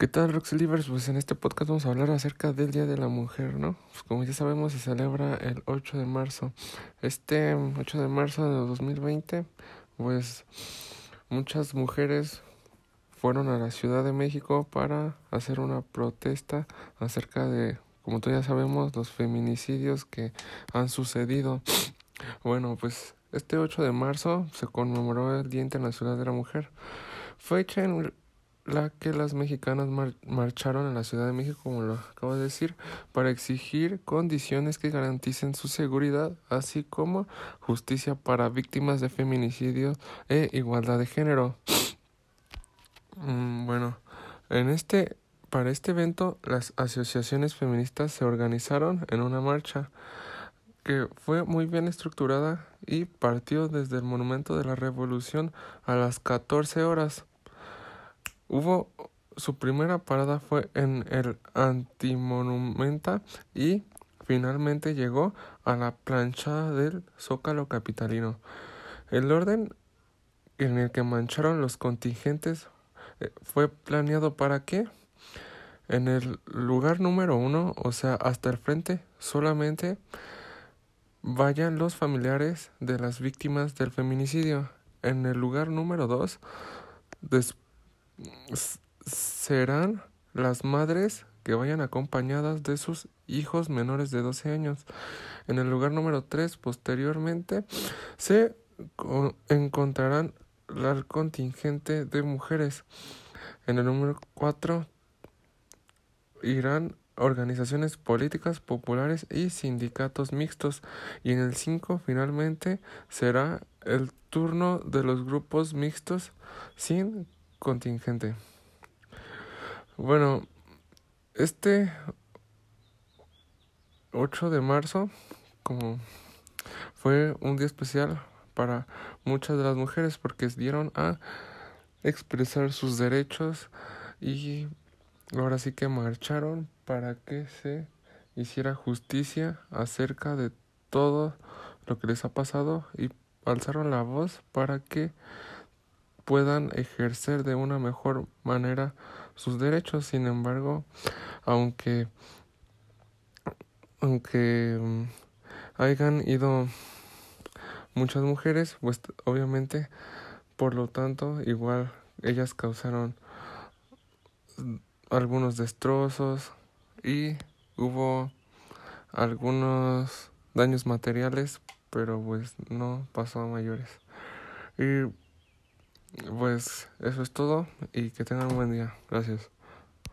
¿Qué tal, Roxelivers? Pues en este podcast vamos a hablar acerca del Día de la Mujer, ¿no? Pues como ya sabemos, se celebra el 8 de marzo. Este 8 de marzo de 2020, pues muchas mujeres fueron a la Ciudad de México para hacer una protesta acerca de, como todos ya sabemos, los feminicidios que han sucedido. Bueno, pues este 8 de marzo se conmemoró el Día Internacional de la Mujer, fecha en la que las mexicanas marcharon en la Ciudad de México, como lo acabo de decir, para exigir condiciones que garanticen su seguridad, así como justicia para víctimas de feminicidio e igualdad de género. Mm, bueno, en este para este evento las asociaciones feministas se organizaron en una marcha que fue muy bien estructurada y partió desde el Monumento de la Revolución a las 14 horas. Hubo su primera parada fue en el Antimonumenta y finalmente llegó a la planchada del Zócalo capitalino. El orden en el que mancharon los contingentes eh, fue planeado para que en el lugar número uno, o sea, hasta el frente, solamente vayan los familiares de las víctimas del feminicidio. En el lugar número dos, después serán las madres que vayan acompañadas de sus hijos menores de 12 años. En el lugar número 3, posteriormente, se encontrarán el contingente de mujeres. En el número 4 irán organizaciones políticas populares y sindicatos mixtos. Y en el 5 finalmente será el turno de los grupos mixtos sin contingente. Bueno, este 8 de marzo, como fue un día especial para muchas de las mujeres porque dieron a expresar sus derechos y ahora sí que marcharon para que se hiciera justicia acerca de todo lo que les ha pasado y alzaron la voz para que puedan ejercer de una mejor manera sus derechos. Sin embargo, aunque aunque mm, hayan ido muchas mujeres, pues obviamente, por lo tanto, igual ellas causaron algunos destrozos y hubo algunos daños materiales, pero pues no pasó a mayores. Y pues eso es todo y que tengan un buen día. Gracias.